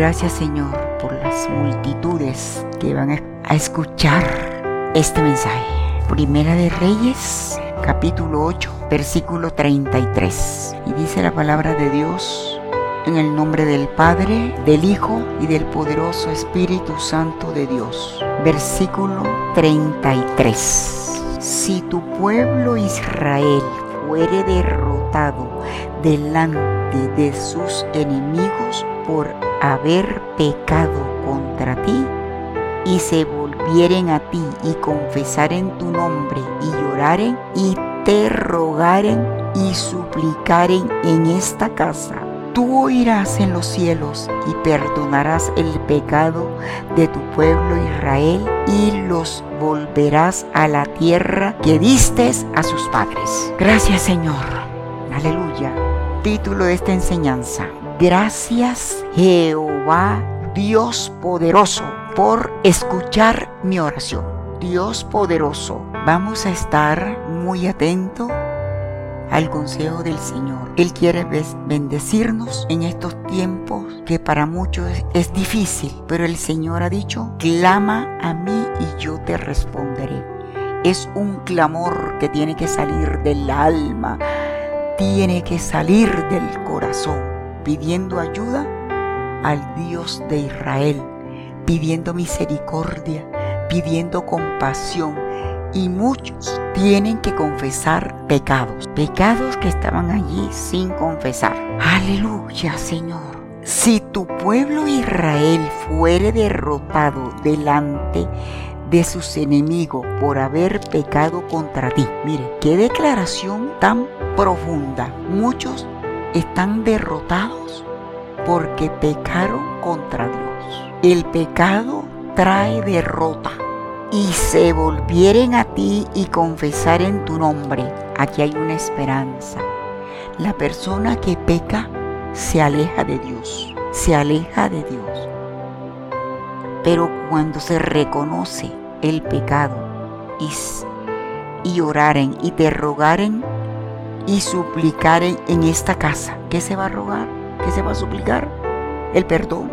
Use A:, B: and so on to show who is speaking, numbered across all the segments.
A: Gracias Señor por las multitudes que van a escuchar este mensaje. Primera de Reyes, capítulo 8, versículo 33. Y dice la palabra de Dios en el nombre del Padre, del Hijo y del poderoso Espíritu Santo de Dios. Versículo 33. Si tu pueblo Israel fuere derrotado delante de sus enemigos por haber pecado contra ti, y se volvieren a ti y confesaren tu nombre y lloraren y te rogaren y suplicaren en esta casa, tú oirás en los cielos y perdonarás el pecado de tu pueblo Israel y los volverás a la tierra que distes a sus padres. Gracias Señor. Aleluya. Título de esta enseñanza. Gracias Jehová Dios poderoso por escuchar mi oración. Dios poderoso, vamos a estar muy atentos al consejo del Señor. Él quiere bendecirnos en estos tiempos que para muchos es difícil, pero el Señor ha dicho, clama a mí y yo te responderé. Es un clamor que tiene que salir del alma, tiene que salir del corazón, pidiendo ayuda al Dios de Israel, pidiendo misericordia, pidiendo compasión. Y muchos tienen que confesar pecados, pecados que estaban allí sin confesar. Aleluya, Señor. Si tu pueblo Israel fuere derrotado delante de sus enemigos por haber pecado contra ti. Mire, qué declaración tan profunda. Muchos están derrotados porque pecaron contra Dios. El pecado trae derrota. Y se volvieren a ti y confesaren tu nombre. Aquí hay una esperanza. La persona que peca se aleja de Dios. Se aleja de Dios. Pero cuando se reconoce el pecado y, y oraren y te rogaren y suplicaren en esta casa, ¿qué se va a rogar? ¿Qué se va a suplicar? El perdón.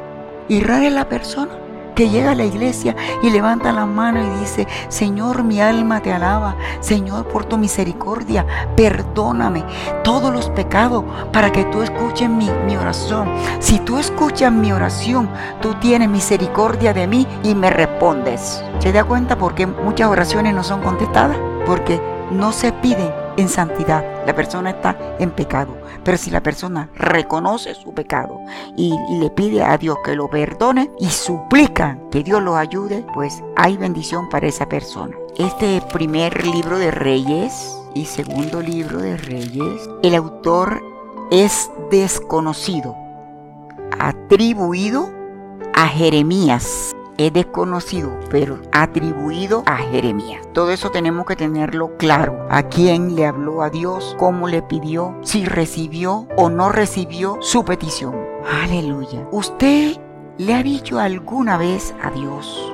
A: Y rara es la persona que llega a la iglesia y levanta la mano y dice, Señor, mi alma te alaba, Señor, por tu misericordia, perdóname todos los pecados para que tú escuches mi, mi oración. Si tú escuchas mi oración, tú tienes misericordia de mí y me respondes. ¿Se da cuenta por qué muchas oraciones no son contestadas? Porque no se piden en santidad. La persona está en pecado. Pero si la persona reconoce su pecado y, le pide a Dios que lo perdone y suplica que Dios lo ayude, pues hay bendición para esa persona. Este primer libro de Reyes y segundo libro de Reyes, el autor es desconocido, atribuido a Jeremías es desconocido, pero atribuido a Jeremías. Todo eso tenemos que tenerlo claro. A quién le habló a Dios, cómo le pidió, si recibió o no recibió su petición. Aleluya. ¿Usted le ha dicho alguna vez a Dios,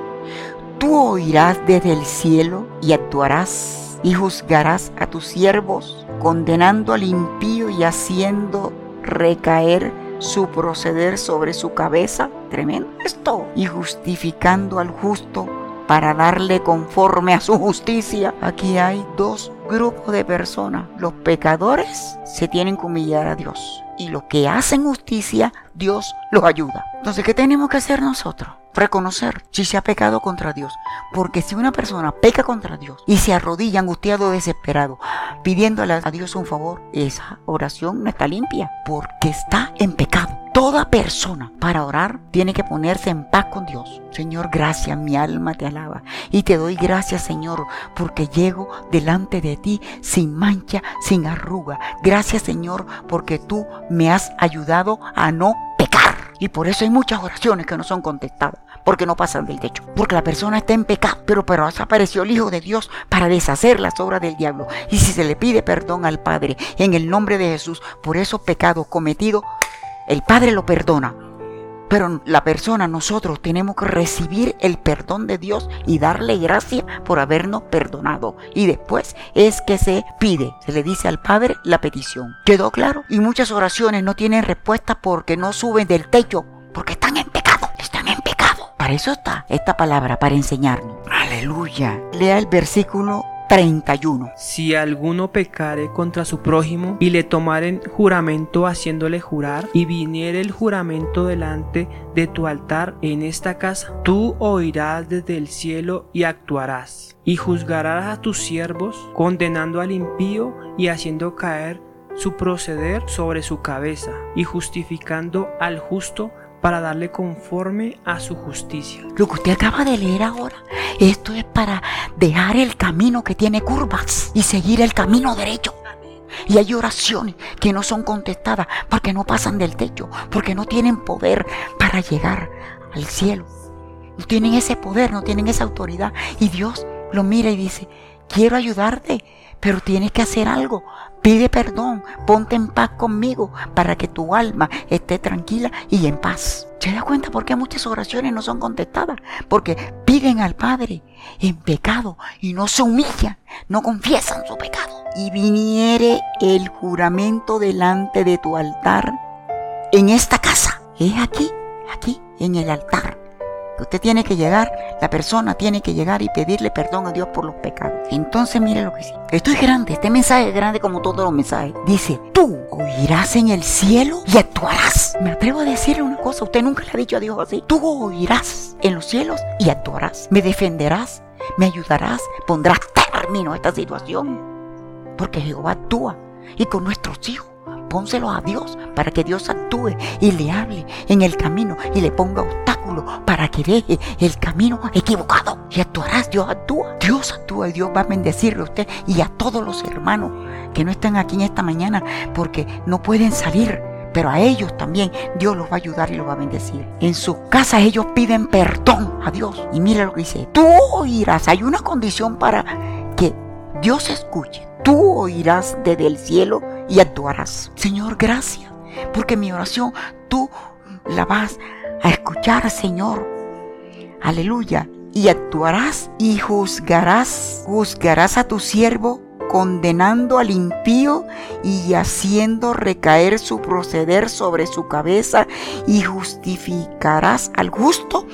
A: tú oirás desde el cielo y actuarás y juzgarás a tus siervos, condenando al impío y haciendo recaer su proceder sobre su cabeza, tremendo esto, y justificando al justo para darle conforme a su justicia. Aquí hay dos grupos de personas. Los pecadores se tienen que humillar a Dios y los que hacen justicia, Dios los ayuda. Entonces, ¿qué tenemos que hacer nosotros? reconocer si se ha pecado contra Dios. Porque si una persona peca contra Dios y se arrodilla angustiado, desesperado, pidiéndole a Dios un favor, esa oración no está limpia porque está en pecado. Toda persona para orar tiene que ponerse en paz con Dios. Señor, gracias, mi alma te alaba. Y te doy gracias, Señor, porque llego delante de ti sin mancha, sin arruga. Gracias, Señor, porque tú me has ayudado a no. Y por eso hay muchas oraciones que no son contestadas, porque no pasan del techo, porque la persona está en pecado, pero, pero apareció el Hijo de Dios para deshacer las obras del diablo. Y si se le pide perdón al Padre en el nombre de Jesús por esos pecados cometidos, el Padre lo perdona. Pero la persona, nosotros tenemos que recibir el perdón de Dios y darle gracias por habernos perdonado. Y después es que se pide, se le dice al Padre la petición. ¿Quedó claro? Y muchas oraciones no tienen respuesta porque no suben del techo, porque están en pecado Para eso está esta palabra, para enseñarnos. Aleluya. Lea el versículo 31.
B: Si alguno pecare contra su prójimo y le tomaren juramento haciéndole jurar y viniere el juramento delante de tu altar en esta casa, tú oirás desde el cielo y actuarás y juzgarás a tus siervos condenando al impío y haciendo caer su proceder sobre su cabeza y justificando al justo para darle conforme a su justicia.
A: Lo que usted acaba de leer ahora, esto es para dejar el camino que tiene curvas y seguir el camino derecho. Y hay oraciones que no son contestadas porque no pasan del techo, porque no tienen poder para llegar al cielo. No tienen ese poder, no tienen esa autoridad. Y Dios lo mira y dice, quiero ayudarte, pero tienes que hacer algo. Pide perdón, ponte en paz conmigo para que tu alma esté tranquila y en paz. ¿Se da cuenta por qué muchas oraciones no son contestadas? Porque piden al Padre en pecado y no se humillan, no confiesan su pecado. Y viniere el juramento delante de tu altar en esta casa. Es aquí, aquí, en el altar Usted tiene que llegar, la persona tiene que llegar y pedirle perdón a Dios por los pecados. Entonces mire lo que dice. Esto es grande, este mensaje es grande como todos los mensajes. Dice, tú oirás en el cielo y actuarás. Me atrevo a decirle una cosa, usted nunca le ha dicho a Dios así. Tú oirás en los cielos y actuarás. Me defenderás, me ayudarás, pondrás término a esta situación. Porque Jehová actúa y con nuestros hijos pónselo a Dios para que Dios actúe y le hable en el camino y le ponga obstáculos para que deje el camino equivocado. Y actuarás, Dios actúa. Dios actúa y Dios va a bendecirle a usted y a todos los hermanos que no están aquí en esta mañana porque no pueden salir. Pero a ellos también Dios los va a ayudar y los va a bendecir. En sus casas ellos piden perdón a Dios. Y mira lo que dice. Tú oirás. Hay una condición para que Dios escuche. Tú oirás desde el cielo y actuarás. Señor, gracias, porque mi oración tú la vas a escuchar, Señor. Aleluya. Y actuarás y juzgarás, juzgarás a tu siervo condenando al impío y haciendo recaer su proceder sobre su cabeza y justificarás al justo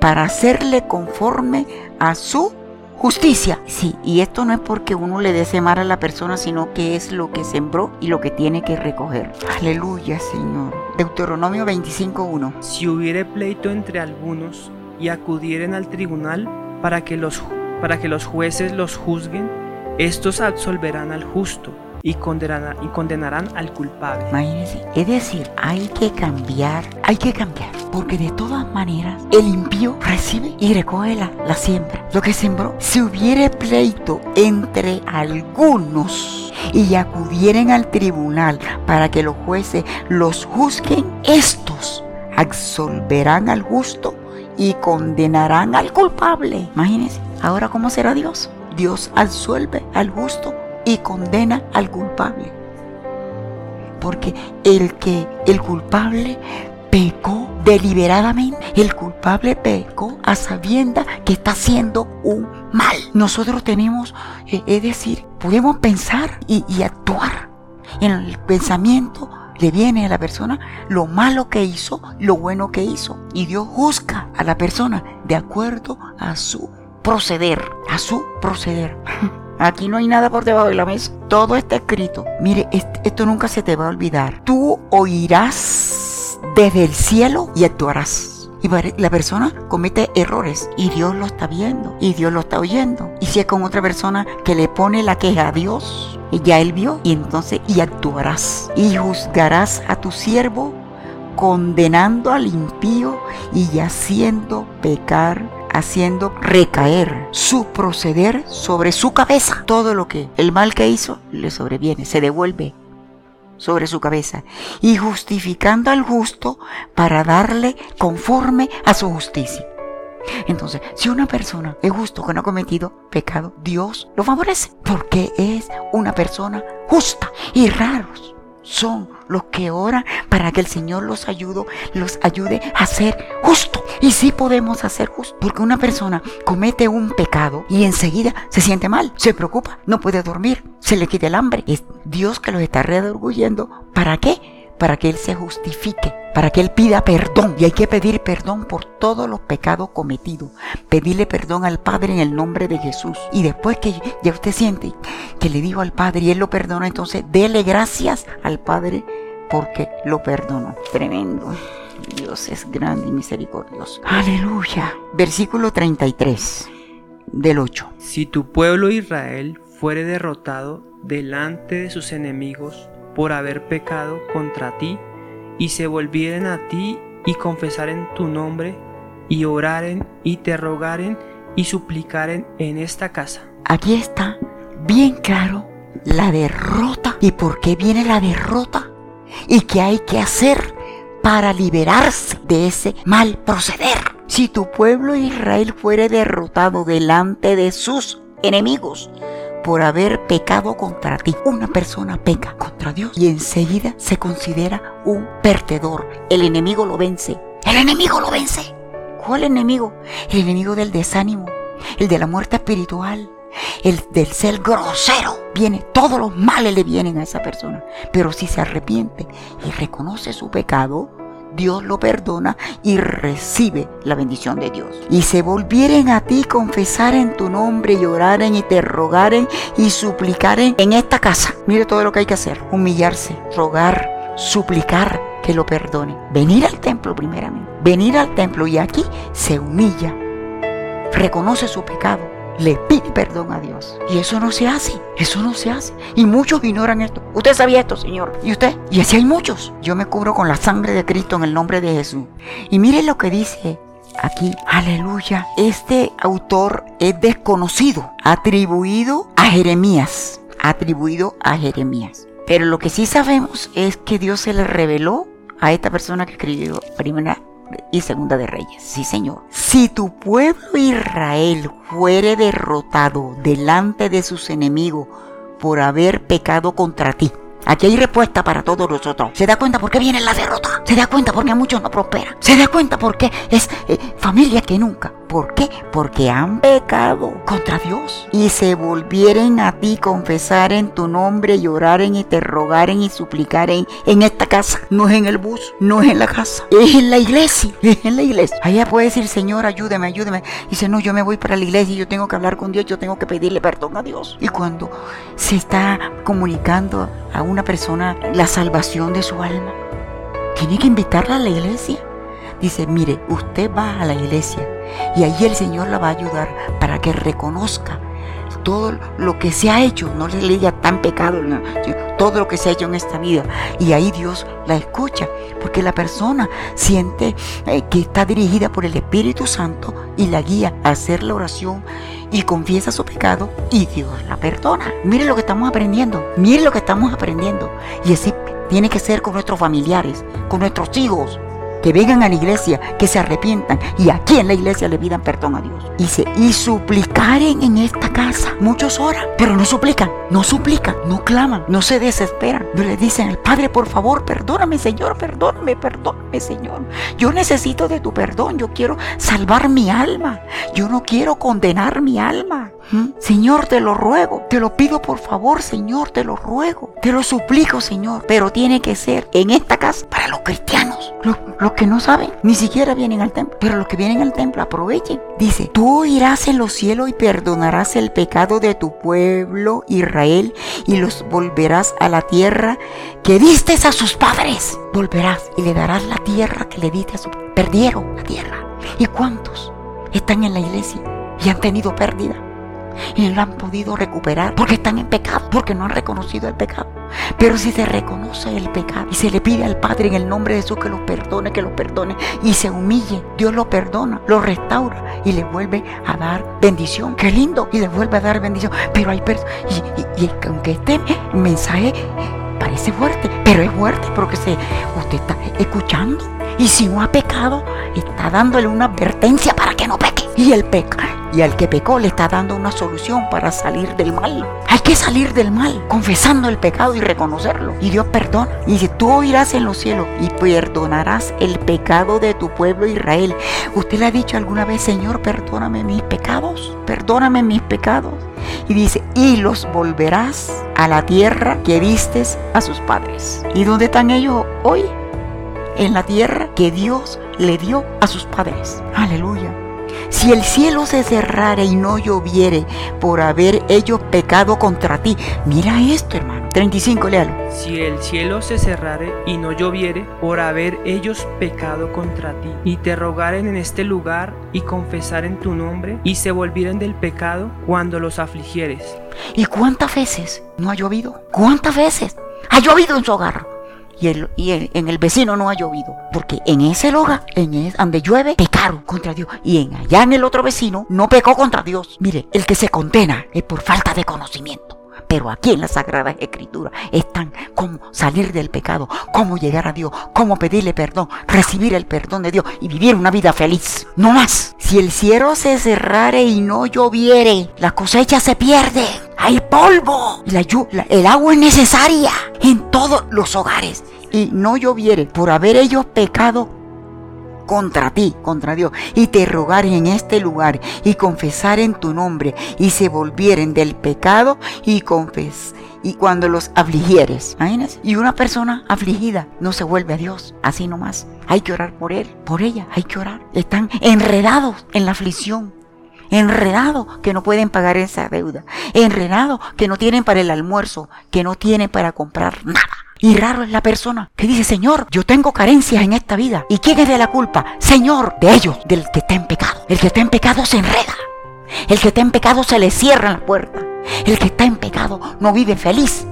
A: para hacerle conforme a su Justicia, sí, y esto no es porque uno le dé mal a la persona, sino que es lo que sembró y lo que tiene que recoger. Aleluya, Señor. Deuteronomio 25.1.
B: Si hubiere pleito entre algunos y acudieren al tribunal para que los, para que los jueces los juzguen, estos absolverán al justo y condenarán, al culpable.
A: Imagínense, es decir, hay que cambiar, hay que cambiar, porque de todas maneras el impío recibe y recoge la, la siembra, lo que sembró. Si hubiere pleito entre algunos y acudieren al tribunal para que los jueces los juzguen, estos absolverán al justo y condenarán al culpable. Imagínense, ahora cómo será Dios. Dios absuelve al justo y condena al culpable. Porque el que el culpable pecó deliberadamente, el culpable pecó a sabienda que está haciendo un mal. Nosotros tenemos, eh, es decir, podemos pensar y, y actuar. En el pensamiento le viene a la persona lo malo que hizo, lo bueno que hizo. Y Dios juzga a la persona de acuerdo a su proceder, a su proceder. Aquí no hay nada por debajo de la mesa. Todo está escrito. Mire, esto nunca se te va a olvidar. Tú oirás desde el cielo y actuarás. Y la persona comete errores y Dios lo está viendo y Dios lo está oyendo. Y si es con otra persona que le pone la queja a Dios, ya él vio y entonces y actuarás y juzgarás a tu siervo condenando al impío y haciendo pecar haciendo recaer su proceder sobre su cabeza. Todo lo que el mal que hizo le sobreviene, se devuelve sobre su cabeza y justificando al justo para darle conforme a su justicia. Entonces, si una persona es justo que no ha cometido pecado, Dios lo favorece porque es una persona justa y raros son los que oran para que el Señor los ayude, los ayude a ser justo. Y sí podemos hacer justo, porque una persona comete un pecado y enseguida se siente mal, se preocupa, no puede dormir, se le quita el hambre. Es Dios que los está redarguyendo. ¿Para qué? Para que Él se justifique para que Él pida perdón. Y hay que pedir perdón por todos los pecados cometidos. Pedirle perdón al Padre en el nombre de Jesús. Y después que ya usted siente que le dijo al Padre y Él lo perdona, entonces dele gracias al Padre porque lo perdonó. Tremendo. Dios es grande y misericordioso. Aleluya. Versículo 33 del 8.
B: Si tu pueblo Israel fuere derrotado delante de sus enemigos por haber pecado contra ti, y se volvieren a ti y confesaren tu nombre, y oraren y te rogaren y suplicaren en esta casa.
A: Aquí está bien claro la derrota y por qué viene la derrota y qué hay que hacer para liberarse de ese mal proceder. Si tu pueblo Israel fuere derrotado delante de sus enemigos, por haber pecado contra ti. Una persona peca contra Dios y enseguida se considera un perdedor. El enemigo lo vence. El enemigo lo vence. ¿Cuál enemigo? El enemigo del desánimo, el de la muerte espiritual, el del ser grosero. Viene, todos los males le vienen a esa persona. Pero si se arrepiente y reconoce su pecado, Dios lo perdona y recibe la bendición de Dios. Y se volvieren a ti, confesaren tu nombre y oraren y te rogaren y suplicaren en esta casa. Mire todo lo que hay que hacer. Humillarse, rogar, suplicar que lo perdone. Venir al templo primeramente. Venir al templo y aquí se humilla. Reconoce su pecado le pide perdón a Dios. Y eso no se hace, eso no se hace. Y muchos ignoran esto. Usted sabía esto, Señor. ¿Y usted? Y así hay muchos. Yo me cubro con la sangre de Cristo en el nombre de Jesús. Y mire lo que dice aquí. Aleluya. Este autor es desconocido, atribuido a Jeremías. Atribuido a Jeremías. Pero lo que sí sabemos es que Dios se le reveló a esta persona que escribió primera y segunda de Reyes. Sí, Señor. Si tu pueblo Israel fuere derrotado delante de sus enemigos por haber pecado contra ti, Aquí hay respuesta para todos nosotros. ¿Se da cuenta por qué viene la derrota? ¿Se da cuenta por qué a muchos no prosperan? ¿Se da cuenta por qué es eh, familia que nunca? ¿Por qué? Porque han pecado contra Dios y se volvieren a ti, confesaren tu nombre, lloraren y te rogaren y suplicaren en esta casa. No es en el bus, no es en la casa, es en la iglesia, es en la iglesia. Allá puede decir, Señor, ayúdame, ayúdame. Y dice, no, yo me voy para la iglesia y yo tengo que hablar con Dios, yo tengo que pedirle perdón a Dios. Y cuando se está comunicando a una persona la salvación de su alma, tiene que invitarla a la iglesia. Dice, mire, usted va a la iglesia y allí el Señor la va a ayudar para que reconozca todo lo que se ha hecho, no le diga tan pecado, todo lo que se ha hecho en esta vida. Y ahí Dios la escucha, porque la persona siente eh, que está dirigida por el Espíritu Santo y la guía a hacer la oración y confiesa su pecado y Dios la perdona. Mire lo que estamos aprendiendo, mire lo que estamos aprendiendo. Y así tiene que ser con nuestros familiares, con nuestros hijos, que vengan a la iglesia, que se arrepientan y aquí en la iglesia le pidan perdón a Dios. Dice, y suplicaren en esta casa. Muchos oran, pero no suplican, no suplican, no claman, no se desesperan. No le dicen al Padre, por favor, perdóname, Señor, perdóname, perdóname, Señor. Yo necesito de tu perdón, yo quiero salvar mi alma, yo no quiero condenar mi alma. Señor, te lo ruego, te lo pido por favor, Señor, te lo ruego, te lo suplico, Señor, pero tiene que ser en esta casa para los cristianos, los, que no saben, ni siquiera vienen al templo, pero los que vienen al templo aprovechen. Dice, tú irás en los cielos y perdonarás el pecado de tu pueblo Israel y los volverás a la tierra que diste a sus padres. Volverás y le darás la tierra que le diste a sus... Perdieron la tierra. ¿Y cuántos están en la iglesia y han tenido pérdida? Y no han podido recuperar porque están en pecado, porque no han reconocido el pecado. Pero si se reconoce el pecado y se le pide al Padre en el nombre de Jesús que lo perdone, que lo perdone y se humille, Dios lo perdona, lo restaura y le vuelve a dar bendición. Qué lindo, y le vuelve a dar bendición. Pero hay personas, y, aunque este mensaje parece fuerte, pero es fuerte porque usted está escuchando. Y si no ha pecado, está dándole una advertencia para que no peque. Y el peca y al que pecó le está dando una solución para salir del mal. Hay que salir del mal, confesando el pecado y reconocerlo. Y Dios perdona. Y dice, tú oirás en los cielos y perdonarás el pecado de tu pueblo Israel. ¿Usted le ha dicho alguna vez, Señor, perdóname mis pecados? Perdóname mis pecados. Y dice, y los volverás a la tierra que diste a sus padres. ¿Y dónde están ellos hoy? en la tierra que Dios le dio a sus padres. Aleluya. Si el cielo se cerrara y no lloviere por haber ellos pecado contra ti. Mira esto, hermano. 35, léalo.
B: Si el cielo se cerrare y no lloviere por haber ellos pecado contra ti, y te rogaren en este lugar y confesaren tu nombre, y se volvieren del pecado cuando los afligieres.
A: ¿Y cuántas veces no ha llovido? ¿Cuántas veces ha llovido en su hogar? Y, el, y en el vecino no ha llovido. Porque en ese lugar, en ese, donde llueve, pecaron contra Dios. Y en allá en el otro vecino no pecó contra Dios. Mire, el que se condena es por falta de conocimiento. Pero aquí en la Sagrada Escritura están cómo salir del pecado, cómo llegar a Dios, cómo pedirle perdón, recibir el perdón de Dios y vivir una vida feliz. No más. Si el cielo se cerrare y no lloviere, la cosecha se pierde. Hay polvo. La, el agua es necesaria en todos los hogares. Y no lloviere por haber ellos pecado contra ti, contra Dios, y te rogaren en este lugar y confesaren tu nombre y se volvieren del pecado y confes y cuando los afligieres, y una persona afligida no se vuelve a Dios, así nomás. Hay que orar por él, por ella, hay que orar. Están enredados en la aflicción, enredados que no pueden pagar esa deuda, enredados que no tienen para el almuerzo, que no tienen para comprar nada. Y raro es la persona que dice, Señor, yo tengo carencias en esta vida. ¿Y quién es de la culpa? Señor, de ellos, del que está en pecado. El que está en pecado se enreda. El que está en pecado se le cierra la puerta. El que está en pecado no vive feliz.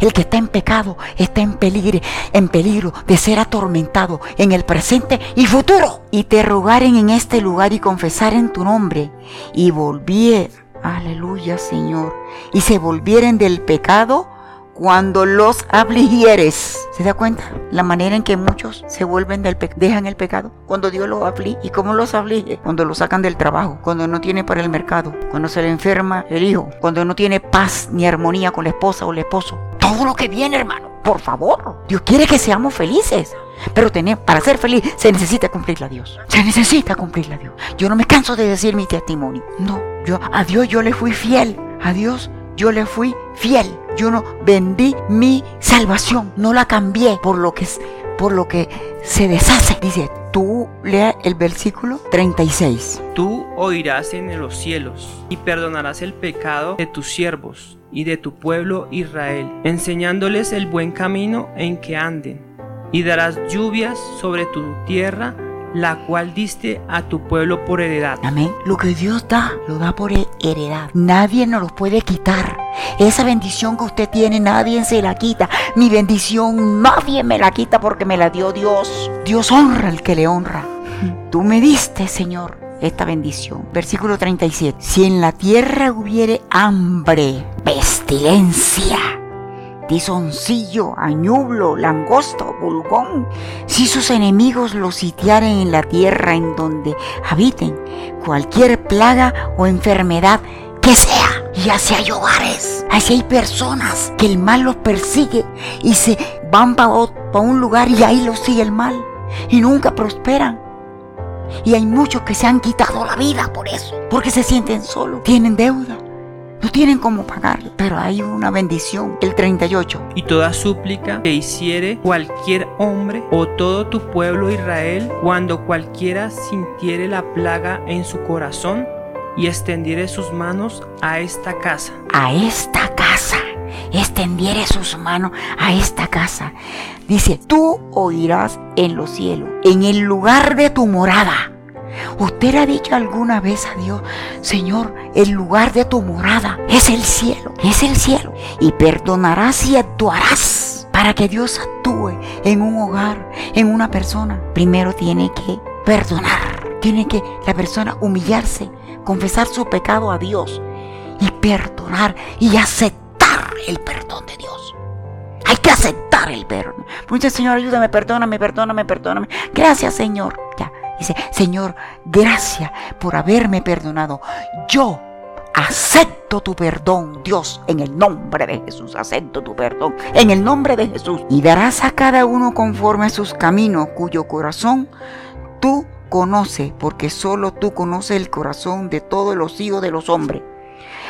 A: El que está en pecado está en peligro, en peligro de ser atormentado en el presente y futuro. Y te rogaren en este lugar y confesar en tu nombre y volvier, aleluya Señor, y se volvieren del pecado cuando los afligieres. ¿Se da cuenta? La manera en que muchos se vuelven del dejan el pecado. Cuando Dios los aflige. ¿Y cómo los aflige? Cuando los sacan del trabajo. Cuando no tiene para el mercado. Cuando se le enferma el hijo. Cuando no tiene paz ni armonía con la esposa o el esposo. Todo lo que viene, hermano. Por favor. Dios quiere que seamos felices. Pero tener, para ser feliz se necesita cumplirle a Dios. Se necesita cumplirle a Dios. Yo no me canso de decir mi testimonio. No. Yo a Dios yo le fui fiel. A Dios yo le fui fiel. Yo no vendí mi salvación, no la cambié por lo que por lo que se deshace. Dice, tú lea el versículo 36.
B: Tú oirás en los cielos y perdonarás el pecado de tus siervos y de tu pueblo Israel, enseñándoles el buen camino en que anden, y darás lluvias sobre tu tierra la cual diste a tu pueblo por heredad.
A: Amén. Lo que Dios da, lo da por heredad. Nadie nos lo puede quitar. Esa bendición que usted tiene, nadie se la quita. Mi bendición, nadie me la quita porque me la dio Dios. Dios honra al que le honra. Tú me diste, Señor, esta bendición. Versículo 37. Si en la tierra hubiere hambre, pestilencia, tizoncillo, añublo, langosto, pulgón, si sus enemigos los sitiaren en la tierra en donde habiten, cualquier plaga o enfermedad que sea, y así hay hogares, así hay personas que el mal los persigue y se van para un lugar y ahí los sigue el mal y nunca prosperan. Y hay muchos que se han quitado la vida por eso, porque se sienten solos, tienen deuda no tienen cómo pagar, pero hay una bendición. El 38.
B: Y toda súplica que hiciere cualquier hombre o todo tu pueblo Israel, cuando cualquiera sintiere la plaga en su corazón y extendiere sus manos a esta casa.
A: A esta casa. Extendiere sus manos a esta casa. Dice, tú oirás en los cielos, en el lugar de tu morada ¿Usted ha dicho alguna vez a Dios, Señor, el lugar de tu morada es el cielo, es el cielo? Y perdonarás y actuarás para que Dios actúe en un hogar, en una persona. Primero tiene que perdonar, tiene que la persona humillarse, confesar su pecado a Dios y perdonar y aceptar el perdón de Dios. Hay que aceptar el perdón. Muchas Señor, ayúdame, perdóname, perdóname, perdóname. Gracias, Señor. Dice, Señor, gracias por haberme perdonado. Yo acepto tu perdón, Dios, en el nombre de Jesús. Acepto tu perdón, en el nombre de Jesús. Y darás a cada uno conforme a sus caminos, cuyo corazón tú conoces, porque solo tú conoces el corazón de todos los hijos de los hombres.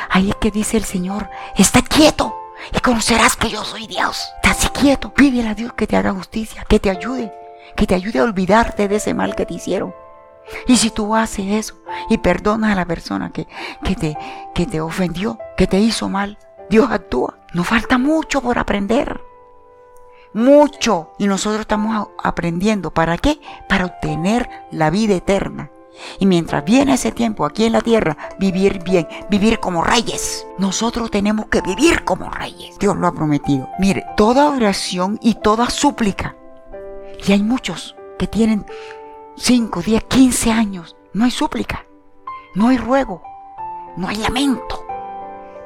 A: Ahí es que dice el Señor, está quieto y conocerás que yo soy Dios. Estás quieto, pídele a Dios que te haga justicia, que te ayude que te ayude a olvidarte de ese mal que te hicieron. Y si tú haces eso y perdonas a la persona que, que, te, que te ofendió, que te hizo mal, Dios actúa. Nos falta mucho por aprender. Mucho. Y nosotros estamos aprendiendo. ¿Para qué? Para obtener la vida eterna. Y mientras viene ese tiempo aquí en la tierra, vivir bien, vivir como reyes. Nosotros tenemos que vivir como reyes. Dios lo ha prometido. Mire, toda oración y toda súplica. Y hay muchos que tienen 5, 10, 15 años. No hay súplica. No hay ruego. No hay lamento.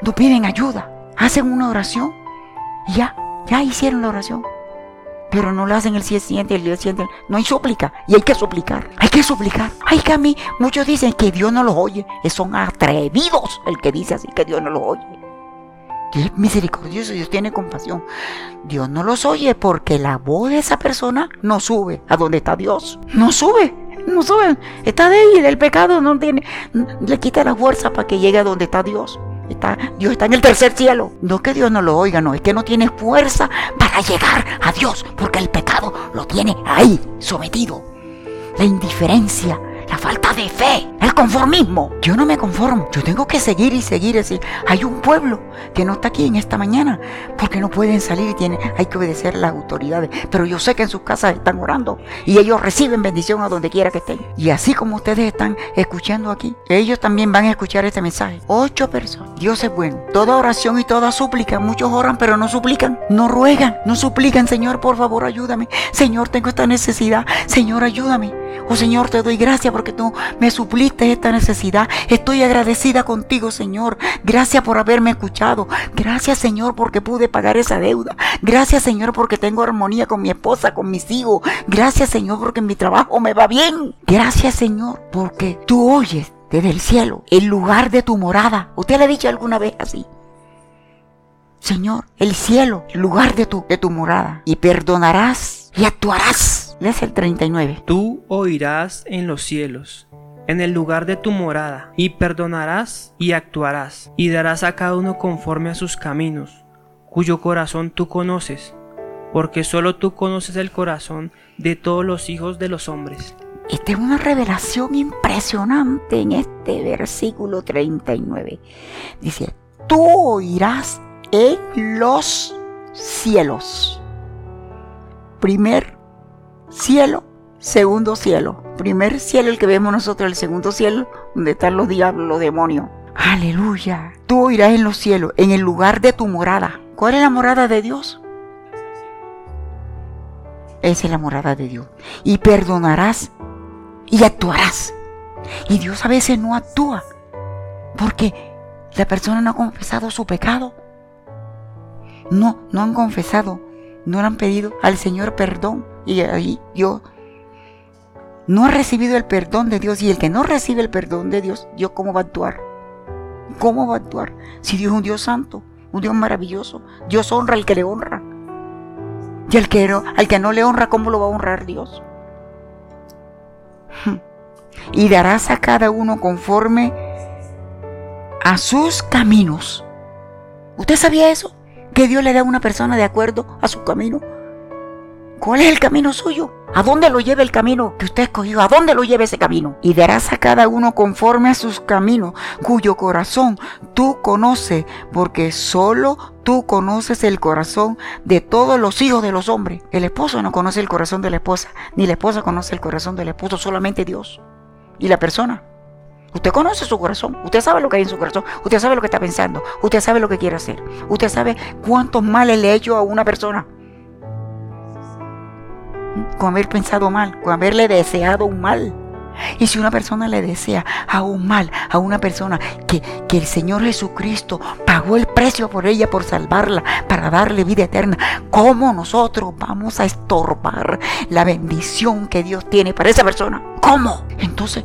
A: No piden ayuda. Hacen una oración y ya, ya hicieron la oración pero no lo hacen el día siguiente, el día siguiente. No hay súplica y hay que suplicar, hay que suplicar. Hay que a mí, muchos dicen que Dios no los oye, son atrevidos el que dice así que Dios no los oye. Dios es misericordioso, Dios tiene compasión. Dios no los oye porque la voz de esa persona no sube a donde está Dios. No sube, no sube. Está débil, el pecado no tiene, le quita la fuerza para que llegue a donde está Dios. Dios está en el tercer cielo. No que Dios no lo oiga, no, es que no tiene fuerza para llegar a Dios, porque el pecado lo tiene ahí, sometido. La indiferencia, la falta de fe, el conformismo. Yo no me conformo, yo tengo que seguir y seguir. Decir, hay un pueblo que no está aquí en esta mañana porque no pueden salir y tiene, hay que obedecer a las autoridades. Pero yo sé que en sus casas están orando y ellos reciben bendición a donde quiera que estén. Y así como ustedes están escuchando aquí, ellos también van a escuchar este mensaje. Ocho personas. Dios es bueno. Toda oración y toda súplica. Muchos oran pero no suplican, no ruegan, no suplican. Señor, por favor, ayúdame. Señor, tengo esta necesidad. Señor, ayúdame. Oh Señor, te doy gracias porque tú me supliste esta necesidad. Estoy agradecida contigo, Señor. Gracias por haberme escuchado. Gracias, Señor, porque pude pagar esa deuda. Gracias, Señor, porque tengo armonía con mi esposa, con mis hijos. Gracias, Señor, porque mi trabajo me va bien. Gracias, Señor, porque tú oyes desde el cielo el lugar de tu morada. ¿Usted le ha dicho alguna vez así? Señor, el cielo, el lugar de tu, de tu morada. Y perdonarás y actuarás es el 39.
B: Tú oirás en los cielos, en el lugar de tu morada, y perdonarás y actuarás, y darás a cada uno conforme a sus caminos, cuyo corazón tú conoces, porque solo tú conoces el corazón de todos los hijos de los hombres.
A: Esta es una revelación impresionante en este versículo 39. Dice, tú oirás en los cielos. Primer cielo, segundo cielo. Primer cielo el que vemos nosotros, el segundo cielo, donde están los diablos, los demonios. Aleluya. Tú irás en los cielos, en el lugar de tu morada. ¿Cuál es la morada de Dios? Esa es la morada de Dios. Y perdonarás y actuarás. Y Dios a veces no actúa porque la persona no ha confesado su pecado. No, no han confesado, no le han pedido al Señor perdón. Y ahí yo no ha recibido el perdón de Dios. Y el que no recibe el perdón de Dios, Dios cómo va a actuar. ¿Cómo va a actuar? Si Dios es un Dios santo, un Dios maravilloso. Dios honra al que le honra. Y al que, no, al que no le honra, ¿cómo lo va a honrar Dios? Y darás a cada uno conforme a sus caminos. ¿Usted sabía eso? Que Dios le da a una persona de acuerdo a su camino. ¿Cuál es el camino suyo? ¿A dónde lo lleva el camino que usted escogió? ¿A dónde lo lleva ese camino? Y darás a cada uno conforme a sus caminos, cuyo corazón tú conoces, porque solo tú conoces el corazón de todos los hijos de los hombres. El esposo no conoce el corazón de la esposa, ni la esposa conoce el corazón del esposo, solamente Dios. Y la persona. Usted conoce su corazón, usted sabe lo que hay en su corazón, usted sabe lo que está pensando, usted sabe lo que quiere hacer, usted sabe cuántos males le ha hecho a una persona con haber pensado mal, con haberle deseado un mal. Y si una persona le desea a un mal a una persona que, que, el Señor Jesucristo pagó el precio por ella, por salvarla, para darle vida eterna, ¿cómo nosotros vamos a estorbar la bendición que Dios tiene para esa persona? ¿Cómo? Entonces,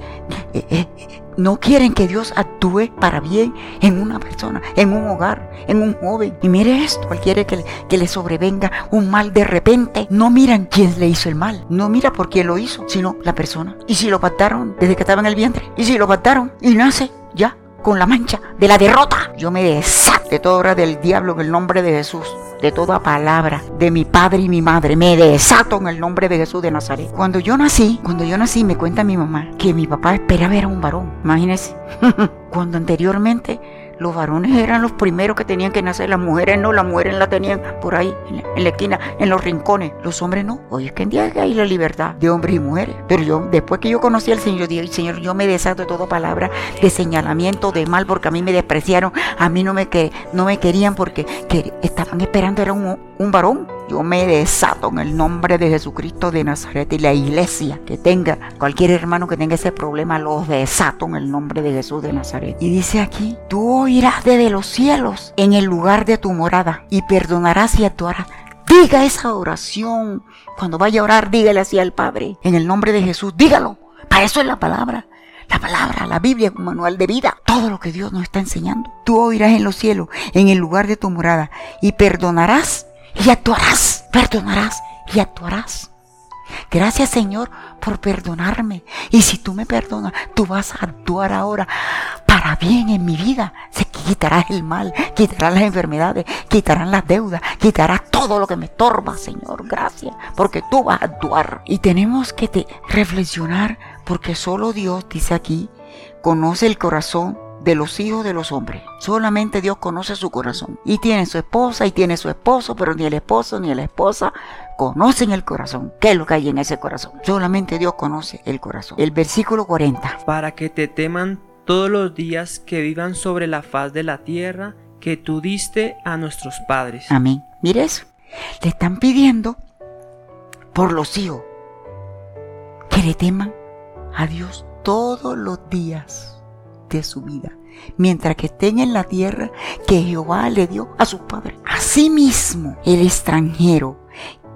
A: eh, eh, no quieren que Dios actúe para bien en una persona, en un hogar, en un joven. Y mire esto, cualquiera que, que le sobrevenga un mal de repente, no miran quién le hizo el mal, no mira por quién lo hizo, sino la persona. Y si lo pactaron desde que estaba en el vientre, y si lo pactaron y nace ya con la mancha de la derrota, yo me desate de toda obra del diablo en el nombre de Jesús. de toda palabra de mi padre y mi madre. Me desato en el nombre de Jesús de Nazaret. Cuando yo nací, cuando yo nací, me cuenta mi mamá que mi papá esperaba era un varón. Imagínense. cuando anteriormente los varones eran los primeros que tenían que nacer, las mujeres no, las mujeres la tenían por ahí, en la, esquina, en los rincones, los hombres no. Hoy es que en día hay la libertad de hombres y mujeres. Pero yo, después que yo conocí al Señor, dije, Señor, yo me desato de toda palabra de señalamiento, de mal, porque a mí me despreciaron, a mí no me, que, no me querían porque que estaban esperando, era un, un varón. Yo me desato en el nombre de Jesucristo de Nazaret y la iglesia que tenga, cualquier hermano que tenga ese problema, los desato en el nombre de Jesús de Nazaret. Y dice aquí, tú oirás desde los cielos en el lugar de tu morada y perdonarás y actuarás. Diga esa oración. Cuando vaya a orar, dígale así al Padre. En el nombre de Jesús, dígalo. Para eso es la palabra. La palabra, la Biblia es un manual de vida. Todo lo que Dios nos está enseñando. Tú oirás en los cielos, en el lugar de tu morada, y perdonarás y actuarás. Perdonarás y actuarás. Gracias Señor por perdonarme. Y si tú me perdonas, tú vas a actuar ahora para bien en mi vida. Se quitarás el mal, quitarás las enfermedades, quitarás las deudas, quitarás todo lo que me estorba, Señor. Gracias, porque tú vas a actuar. Y tenemos que te reflexionar, porque solo Dios, dice aquí, conoce el corazón de los hijos de los hombres. Solamente Dios conoce su corazón. Y tiene su esposa y tiene su esposo, pero ni el esposo ni la esposa conocen el corazón. ¿Qué es lo que hay en ese corazón? Solamente Dios conoce el corazón. El versículo 40.
B: Para que te teman todos los días que vivan sobre la faz de la tierra que tú diste a nuestros padres.
A: Amén. Mire eso. Le están pidiendo por los hijos que le teman a Dios todos los días de su vida, mientras que estén en la tierra que Jehová le dio a sus padres. Asimismo, el extranjero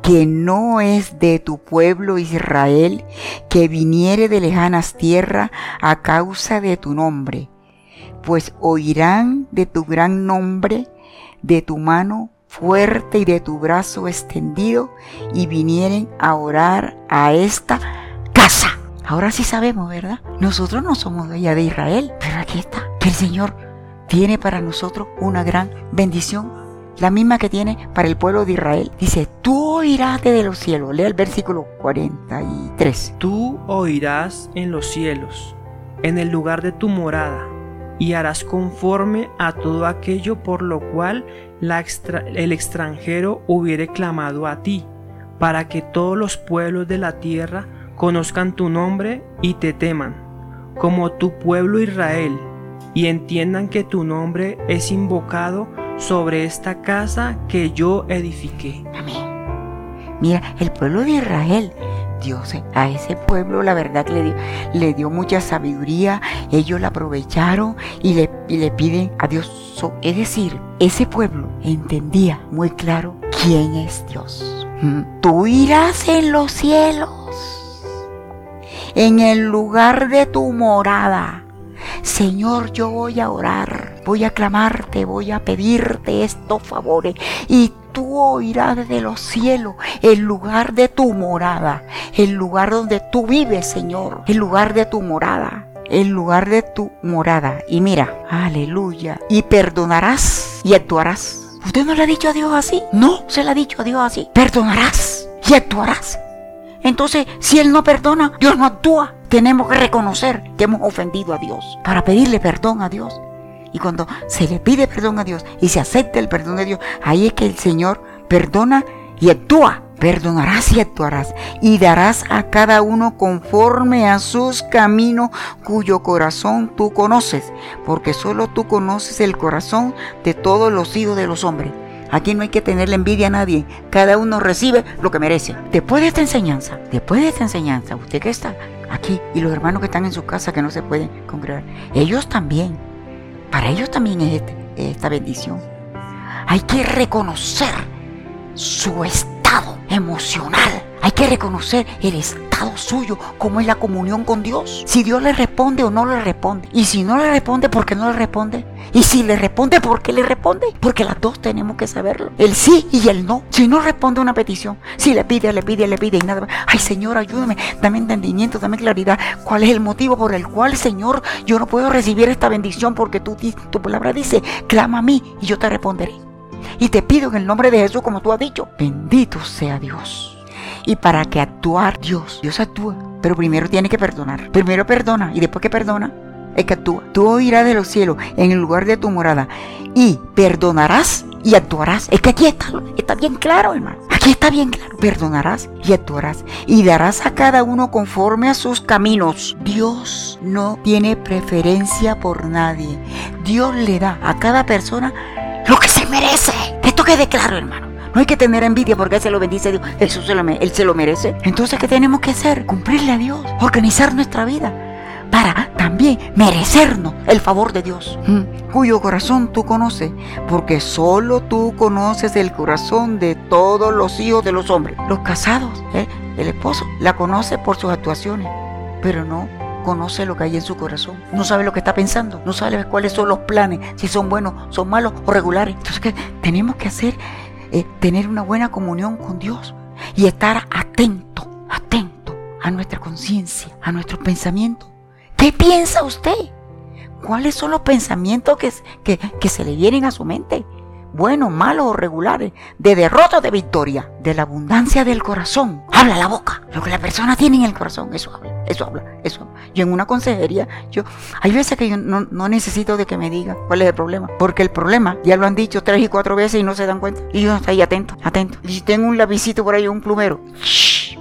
A: que no es de tu pueblo Israel, que viniere de lejanas tierras a causa de tu nombre, pues oirán de tu gran nombre, de tu mano fuerte y de tu brazo extendido, y vinieren a orar a esta casa. Ahora sí sabemos, ¿verdad? Nosotros no somos de allá de Israel, pero aquí está, que el Señor tiene para nosotros una gran bendición, la misma que tiene para el pueblo de Israel. Dice, tú oirás desde los cielos. Lea el versículo 43.
B: Tú oirás en los cielos, en el lugar de tu morada, y harás conforme a todo aquello por lo cual el extranjero hubiere clamado a ti, para que todos los pueblos de la tierra conozcan tu nombre y te teman, como tu pueblo Israel, y entiendan que tu nombre es invocado sobre esta casa que yo edifiqué.
A: Amén. Mira, el pueblo de Israel, Dios a ese pueblo la verdad que le dio, le dio mucha sabiduría, ellos la aprovecharon y le, y le piden a Dios. Es decir, ese pueblo entendía muy claro quién es Dios. Mm. Tú irás en los cielos en el lugar de tu morada. Señor, yo voy a orar, voy a clamarte, voy a pedirte estos favores y tú oirás desde los cielos el lugar de tu morada, el lugar donde tú vives, Señor, el lugar de tu morada el lugar de tu morada. Y mira, aleluya. Y perdonarás y actuarás. ¿Usted no le ha dicho a Dios así? No, se le ha dicho a Dios así. Perdonarás y actuarás. Entonces, si Él no perdona, Dios no actúa. Tenemos que reconocer que hemos ofendido a Dios para pedirle perdón a Dios. Y cuando se le pide perdón a Dios y se acepta el perdón de Dios, ahí es que el Señor perdona y actúa. Perdonarás y actuarás y darás a cada uno conforme a sus caminos cuyo corazón tú conoces, porque solo tú conoces el corazón de todos los hijos de los hombres. Aquí no hay que tenerle envidia a nadie. Cada uno recibe lo que merece. Después de esta enseñanza, después de esta enseñanza, usted que está aquí y los hermanos que están en su casa que no se pueden congregar, ellos también, para ellos también es este, esta bendición. Hay que reconocer su estado emocional. Que reconocer el estado suyo, como es la comunión con Dios. Si Dios le responde o no le responde. Y si no le responde, ¿por qué no le responde? Y si le responde, ¿por qué le responde? Porque las dos tenemos que saberlo. El sí y el no. Si no responde una petición, si le pide, le pide, le pide y nada. Ay Señor, ayúdame, dame entendimiento, dame claridad. ¿Cuál es el motivo por el cual, Señor, yo no puedo recibir esta bendición? Porque tú, tu palabra dice, clama a mí y yo te responderé. Y te pido en el nombre de Jesús, como tú has dicho, bendito sea Dios. Y para que actuar Dios, Dios actúa, pero primero tiene que perdonar. Primero perdona y después que perdona, es que actúa. Tú oirás de los cielos en el lugar de tu morada y perdonarás y actuarás. Es que aquí está, está bien claro, hermano. Aquí está bien claro. Perdonarás y actuarás y darás a cada uno conforme a sus caminos. Dios no tiene preferencia por nadie. Dios le da a cada persona lo que se merece. Esto quede claro, hermano. No hay que tener envidia porque Él se lo bendice Dios. Eso se lo, él se lo merece. Entonces, ¿qué tenemos que hacer? Cumplirle a Dios. Organizar nuestra vida para también merecernos el favor de Dios, mm. cuyo corazón tú conoces, porque solo tú conoces el corazón de todos los hijos de los hombres. Los casados, ¿eh? el esposo, la conoce por sus actuaciones, pero no conoce lo que hay en su corazón. No sabe lo que está pensando, no sabe cuáles son los planes, si son buenos, son malos o regulares. Entonces, ¿qué tenemos que hacer? Es tener una buena comunión con Dios y estar atento, atento a nuestra conciencia, a nuestros pensamientos. ¿Qué piensa usted? ¿Cuáles son los pensamientos que, que, que se le vienen a su mente? buenos, malos o regulares, de derrota o de victoria, de la abundancia del corazón. Habla la boca, lo que la persona tiene en el corazón, eso habla, eso habla, eso habla. Yo en una consejería, yo, hay veces que yo no, no necesito de que me diga cuál es el problema, porque el problema ya lo han dicho tres y cuatro veces y no se dan cuenta. Y yo estoy atento, atento. Y si tengo un lapicito por ahí, un plumero,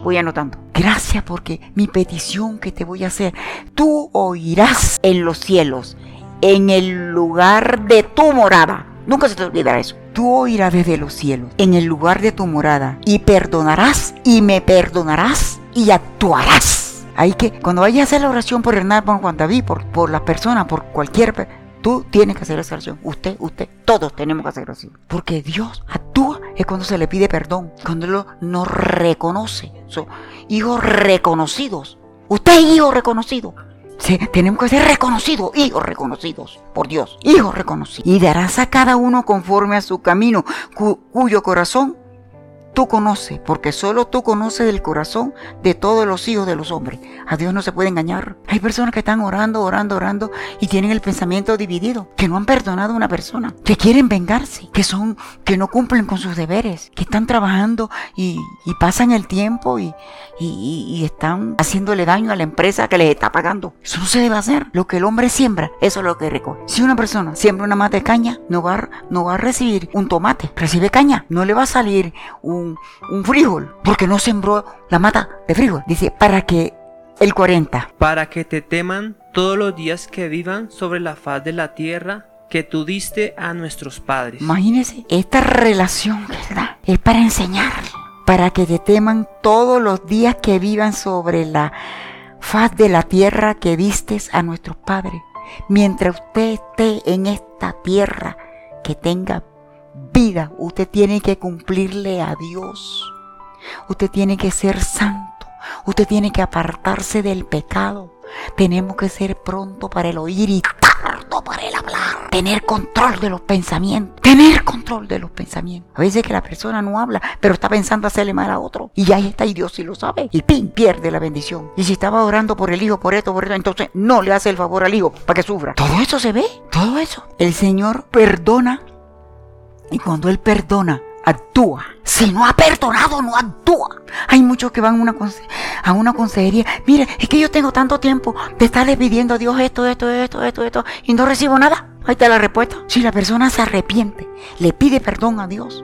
A: voy anotando. Gracias porque mi petición que te voy a hacer, tú oirás en los cielos, en el lugar de tu morada Nunca se te olvidará eso. Tú oirás desde los cielos, en el lugar de tu morada, y perdonarás, y me perdonarás, y actuarás. Hay que, cuando vayas a hacer la oración por Hernán, por Juan David, por, por las personas, por cualquier Tú tienes que hacer esa oración. Usted, usted, todos tenemos que hacer así. Porque Dios actúa es cuando se le pide perdón, cuando Él nos reconoce. Son hijos reconocidos. Usted es hijo reconocido tenemos que ser reconocidos, hijos reconocidos por Dios, hijos reconocidos. Y darás a cada uno conforme a su camino, cuyo corazón tú conoces, porque solo tú conoces el corazón de todos los hijos de los hombres. A Dios no se puede engañar. Hay personas que están orando, orando, orando y tienen el pensamiento dividido, que no han perdonado a una persona, que quieren vengarse, que son, que no cumplen con sus deberes, que están trabajando y, pasan el tiempo y, están haciéndole daño a la empresa que les está pagando. Eso no se debe hacer. Lo que el hombre siembra, eso es lo que recoge. Si una persona siembra una mata de caña, no va a recibir un tomate, recibe caña, no le va a salir un un, frijol, porque no sembró la mata de frijol. Dice, para que el 40.
B: Para que te teman todos los días que vivan sobre la faz de la tierra que tú diste a nuestros padres.
A: Imagínese, esta relación, ¿verdad? Es para enseñar, para que te teman todos los días que vivan sobre la faz de la tierra que diste a nuestros padres. Mientras usted esté en esta tierra, que tenga vida, usted tiene que cumplirle a Dios. Usted tiene que ser santo. Usted tiene que apartarse del pecado. Tenemos que ser pronto para el oír y tardo para el hablar. Tener control de los pensamientos. Tener control de los pensamientos. A veces que la persona no habla, pero está pensando hacerle mal a otro. Y ahí está, y Dios sí lo sabe. Y pin, pierde la bendición. Y si estaba orando por el hijo, por esto, por esto, entonces no le hace el favor al hijo para que sufra. Todo eso se ve. Todo eso. El Señor perdona y cuando Él perdona, actúa. Si no ha perdonado, no actúa. Hay muchos que van a una, a una consejería. Mire, es que yo tengo tanto tiempo de estarle pidiendo a Dios esto, esto, esto, esto, esto, y no recibo nada. Ahí está la respuesta. Si la persona se arrepiente, le pide perdón a Dios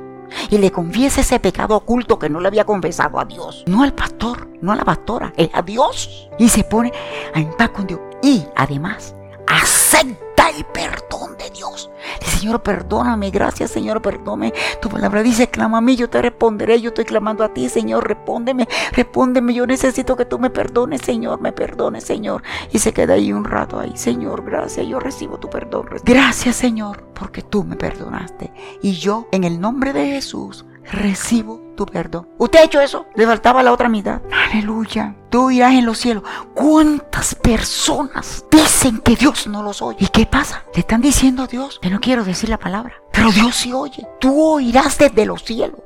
A: y le confiesa ese pecado oculto que no le había confesado a Dios, no al pastor, no a la pastora, es a Dios, y se pone en paz con Dios. Y además, acepta el perdón de Dios. Señor, perdóname, gracias, Señor, perdóname. Tu palabra dice, clama a mí, yo te responderé. Yo estoy clamando a ti, Señor, respóndeme, respóndeme. Yo necesito que tú me perdones, Señor, me perdones, Señor. Y se queda ahí un rato ahí, Señor, gracias, yo recibo tu perdón. Gracias, Señor, porque tú me perdonaste. Y yo, en el nombre de Jesús, recibo tu perdón. ¿Usted ha hecho eso? Le faltaba la otra mitad. Aleluya. Tú irás en los cielos. ¿Cuántas personas dicen que Dios no los oye? ¿Y qué pasa? Le están diciendo a Dios que no quiero decir la palabra. Pero Dios sí oye. Tú oirás desde los cielos.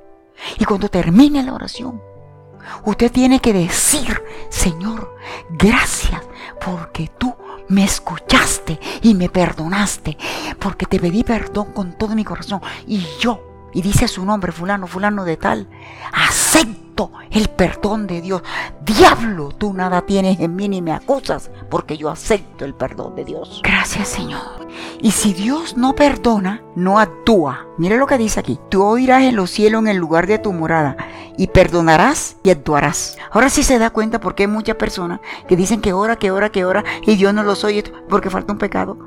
A: Y cuando termine la oración, usted tiene que decir, Señor, gracias porque tú me escuchaste y me perdonaste. Porque te pedí perdón con todo mi corazón. Y yo y dice su nombre, fulano, fulano de tal, acepto el perdón de Dios. Diablo, tú nada tienes en mí ni me acusas, porque yo acepto el perdón de Dios. Gracias Señor. Y si Dios no perdona, no actúa. Mire lo que dice aquí. Tú oirás en los cielos en el lugar de tu morada y perdonarás y actuarás. Ahora sí se da cuenta porque hay muchas personas que dicen que ora, que ora, que ora y Dios no los oye porque falta un pecado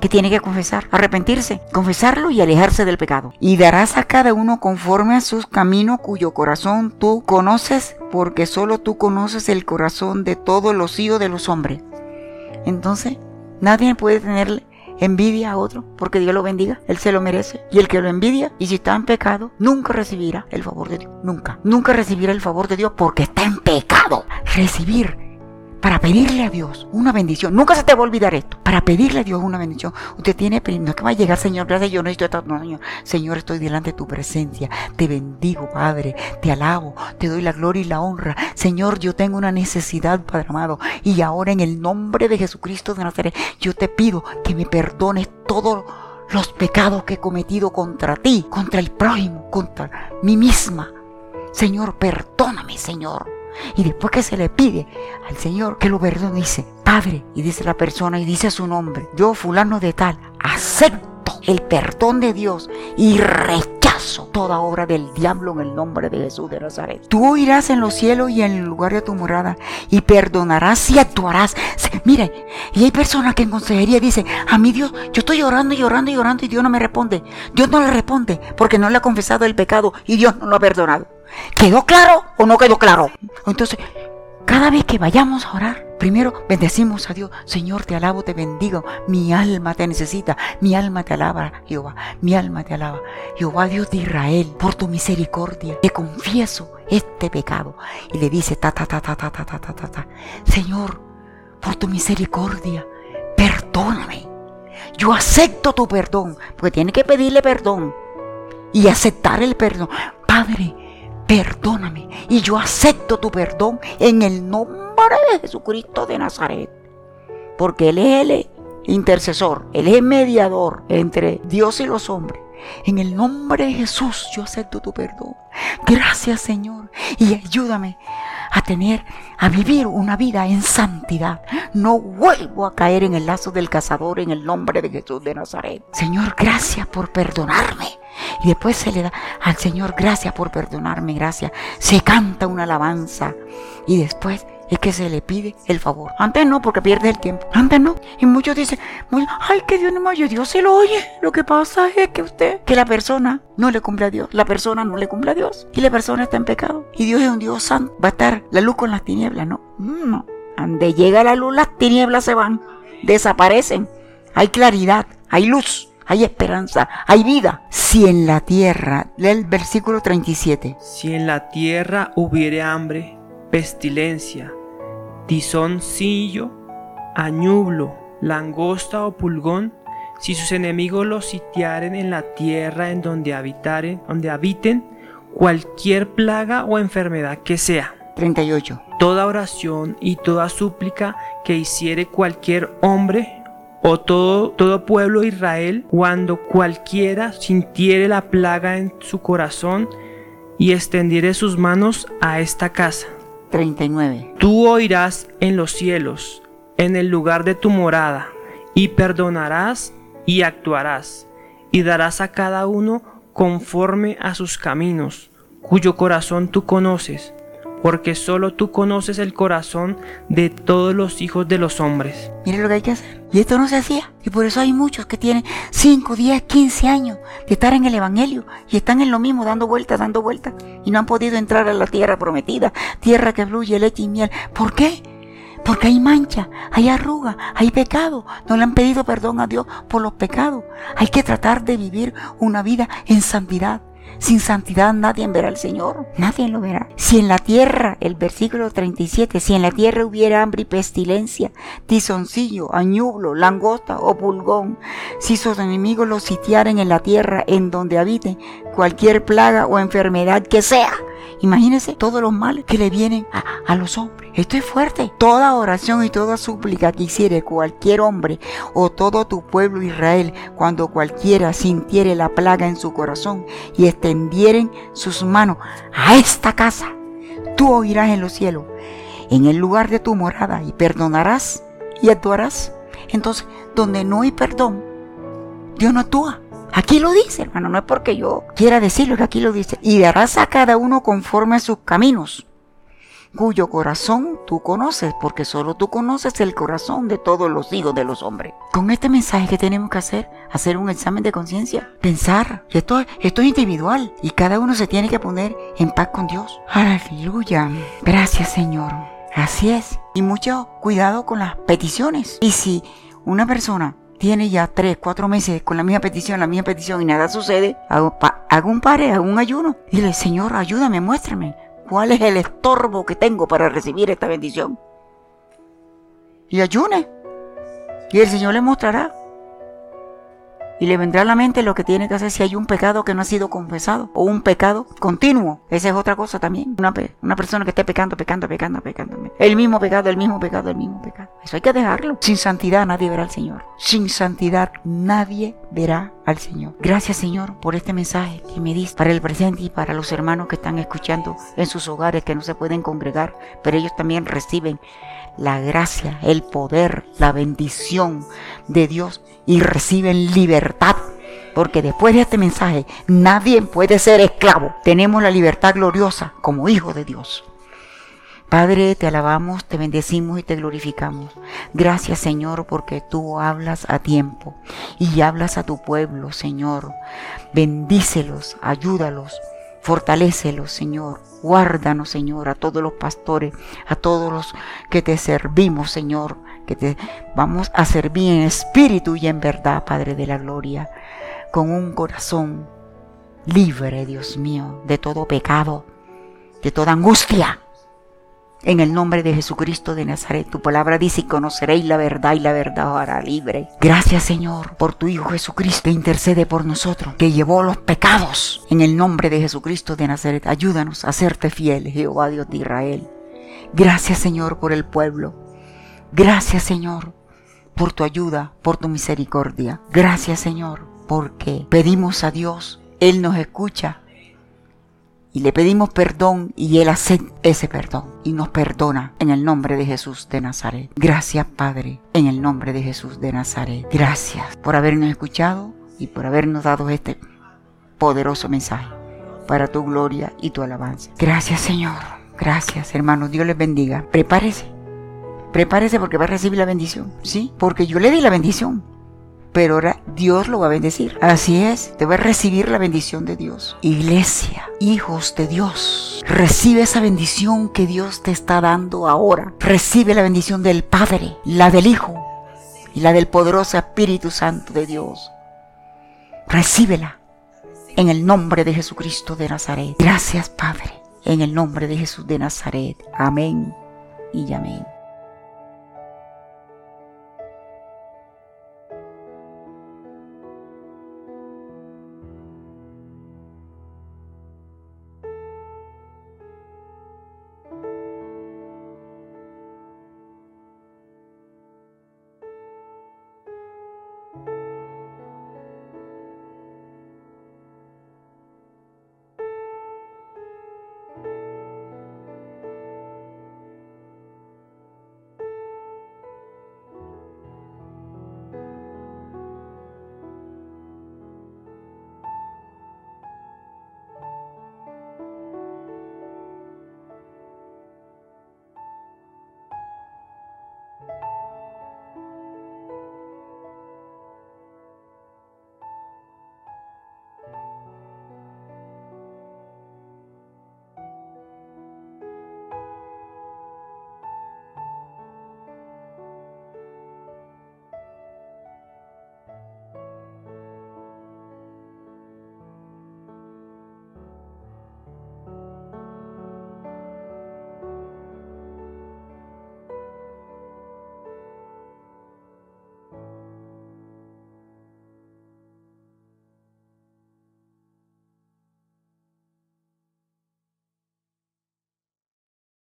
A: que tiene que confesar, arrepentirse, confesarlo y alejarse del pecado. Y darás a cada uno conforme a sus caminos cuyo corazón tú conoces, porque solo tú conoces el corazón de todos los hijos de los hombres. Entonces, nadie puede tener envidia a otro porque Dios lo bendiga, Él se lo merece. Y el que lo envidia y si está en pecado, nunca recibirá el favor de Dios. Nunca. Nunca recibirá el favor de Dios porque está en pecado. Recibir para pedirle a Dios una bendición. Nunca se te va a olvidar esto. Para pedirle a Dios una bendición. Usted tiene, no es que va a llegar, Señor, gracias, yo no estoy no, Señor. Señor, estoy delante de tu presencia. Te bendigo, Padre. Te alabo. Te doy la gloria y la honra. Señor, yo tengo una necesidad, Padre amado. Y ahora en el nombre de Jesucristo de Nazaret, yo te pido que me perdones todos los pecados que he cometido contra ti, contra el prójimo, contra mí misma. Señor, perdóname, Señor. Y después que se le pide al Señor que lo perdone, dice, Padre, y dice la persona y dice su nombre, yo fulano de tal, acepto el perdón de Dios y rechazo toda obra del diablo en el nombre de Jesús de Nazaret. Tú irás en los cielos y en el lugar de tu morada y perdonarás y actuarás. Mire, y hay personas que en consejería dicen, a mí Dios, yo estoy llorando y llorando y llorando y Dios no me responde. Dios no le responde porque no le ha confesado el pecado y Dios no lo ha perdonado. ¿Quedó claro o no quedó claro? Entonces, cada vez que vayamos a orar, primero bendecimos a Dios. Señor, te alabo, te bendigo. Mi alma te necesita. Mi alma te alaba, Jehová. Mi alma te alaba. Jehová Dios de Israel, por tu misericordia, te confieso este pecado. Y le dice, ta, ta, ta, ta, ta, ta, ta, ta, ta, ta. Señor, por tu misericordia, perdóname. Yo acepto tu perdón, porque tiene que pedirle perdón y aceptar el perdón. Padre, perdóname y yo acepto tu perdón en el nombre de Jesucristo de Nazaret. Porque Él es el intercesor, Él es el mediador entre Dios y los hombres. En el nombre de Jesús yo acepto tu perdón. Gracias Señor y ayúdame a tener, a vivir una vida en santidad. No vuelvo a caer en el lazo del cazador en el nombre de Jesús de Nazaret. Señor, gracias por perdonarme. Y después se le da al Señor gracias por perdonarme, gracias. Se canta una alabanza y después es que se le pide el favor. Antes no, porque pierde el tiempo. Antes no. Y muchos dicen, ay, que Dios no me oye. Dios se lo oye. Lo que pasa es que usted, que la persona no le cumple a Dios. La persona no le cumple a Dios. Y la persona está en pecado. Y Dios es un Dios santo. Va a estar la luz con las tinieblas. No, no. Donde llega la luz, las tinieblas se van. Desaparecen. Hay claridad. Hay luz hay esperanza, hay vida. Si en la tierra, lee el versículo 37.
B: Si en la tierra hubiere hambre, pestilencia, tizoncillo, añublo, langosta o pulgón, si sus enemigos los sitiaren en la tierra en donde habitaren, donde habiten, cualquier plaga o enfermedad que sea.
A: 38.
B: Toda oración y toda súplica que hiciere cualquier hombre o todo, todo pueblo de Israel, cuando cualquiera sintiere la plaga en su corazón y extendiere sus manos a esta casa.
A: 39.
B: Tú oirás en los cielos, en el lugar de tu morada, y perdonarás y actuarás, y darás a cada uno conforme a sus caminos, cuyo corazón tú conoces, porque solo tú conoces el corazón de todos los hijos de los hombres.
A: Mire lo que hay que hacer. Y esto no se hacía. Y por eso hay muchos que tienen 5, 10, 15 años de estar en el Evangelio y están en lo mismo, dando vueltas, dando vueltas. Y no han podido entrar a la tierra prometida, tierra que fluye leche y miel. ¿Por qué? Porque hay mancha, hay arruga, hay pecado. No le han pedido perdón a Dios por los pecados. Hay que tratar de vivir una vida en santidad. Sin santidad nadie verá al Señor, nadie lo verá. Si en la tierra, el versículo 37, si en la tierra hubiera hambre y pestilencia, tizoncillo, añublo, langosta o pulgón, si sus enemigos los sitiaren en la tierra en donde habiten, cualquier plaga o enfermedad que sea, Imagínense todos los males que le vienen a, a, los hombres. Esto es fuerte. Toda oración y toda súplica que hiciere cualquier hombre o todo tu pueblo Israel, cuando cualquiera sintiere la plaga en su corazón y extendieren sus manos a esta casa, tú oirás en los cielos, en el lugar de tu morada, y perdonarás y actuarás. Entonces, donde no hay perdón, Dios no actúa. Aquí lo dice, hermano, no es porque yo quiera decirlo, que aquí lo dice. Y darás a cada uno conforme a sus caminos, cuyo corazón tú conoces, porque solo tú conoces el corazón de todos los hijos de los hombres. Con este mensaje que tenemos que hacer, hacer un examen de conciencia, pensar, que esto, esto es individual y cada uno se tiene que poner en paz con Dios. Aleluya. Gracias, Señor. Así es. Y mucho cuidado con las peticiones. Y si una persona tiene ya tres, cuatro meses con la misma petición, la misma petición y nada sucede, hago, un pare, hago un ayuno. Dile, Señor, ayúdame, muéstrame cuál es el estorbo que tengo para recibir esta bendición. Y ayune. Y el Señor le mostrará y le vendrá a la mente lo que tiene que hacer si hay un pecado que no ha sido confesado o un pecado continuo. Esa es otra cosa también. Una, persona que esté pecando, pecando, pecando, pecando. El mismo pecado, el mismo pecado, el mismo pecado. Eso hay que dejarlo. Sin santidad nadie verá al Señor. Sin santidad nadie verá al Señor. Gracias Señor por este mensaje que me diste para el presente y para los hermanos que están escuchando en sus hogares que no se pueden congregar, pero ellos también reciben la gracia, el poder, la bendición de Dios y reciben libertad. Porque después de este mensaje nadie puede ser esclavo. Tenemos la libertad gloriosa como hijo de Dios. Padre, te alabamos, te bendecimos y te glorificamos. Gracias Señor porque tú hablas a tiempo y hablas a tu pueblo, Señor. Bendícelos, ayúdalos, fortalécelos, Señor. Guárdanos, Señor, a todos los pastores, a todos los que te servimos, Señor que te vamos a servir en espíritu y en verdad, Padre de la Gloria, con un corazón libre, Dios mío, de todo pecado, de toda angustia. En el nombre de Jesucristo de Nazaret, tu palabra dice, y conoceréis la verdad y la verdad os hará libre. Gracias Señor por tu Hijo Jesucristo, intercede por nosotros, que llevó los pecados. En el nombre de Jesucristo de Nazaret, ayúdanos a serte fieles, Jehová Dios de Israel. Gracias Señor por el pueblo. Gracias Señor por tu ayuda, por tu misericordia. Gracias Señor porque pedimos a Dios, Él nos escucha y le pedimos perdón y Él acepta ese perdón y nos perdona en el nombre de Jesús de Nazaret. Gracias Padre, en el nombre de Jesús de Nazaret. Gracias por habernos escuchado y por habernos dado este poderoso mensaje para tu gloria y tu alabanza. Gracias Señor, gracias hermanos, Dios les bendiga. Prepárese prepárese porque va a recibir la bendición, ¿sí? Porque yo le di la bendición, pero ahora Dios lo va a bendecir. Así es, te va a recibir la bendición de Dios. Iglesia, hijos de Dios, recibe esa bendición que Dios te está dando ahora. Recibe la bendición del Padre, la del Hijo y la del poderoso Espíritu Santo de Dios. Recíbela en el nombre de Jesucristo de Nazaret. Gracias, Padre, en el nombre de Jesús de Nazaret. Amén y amén.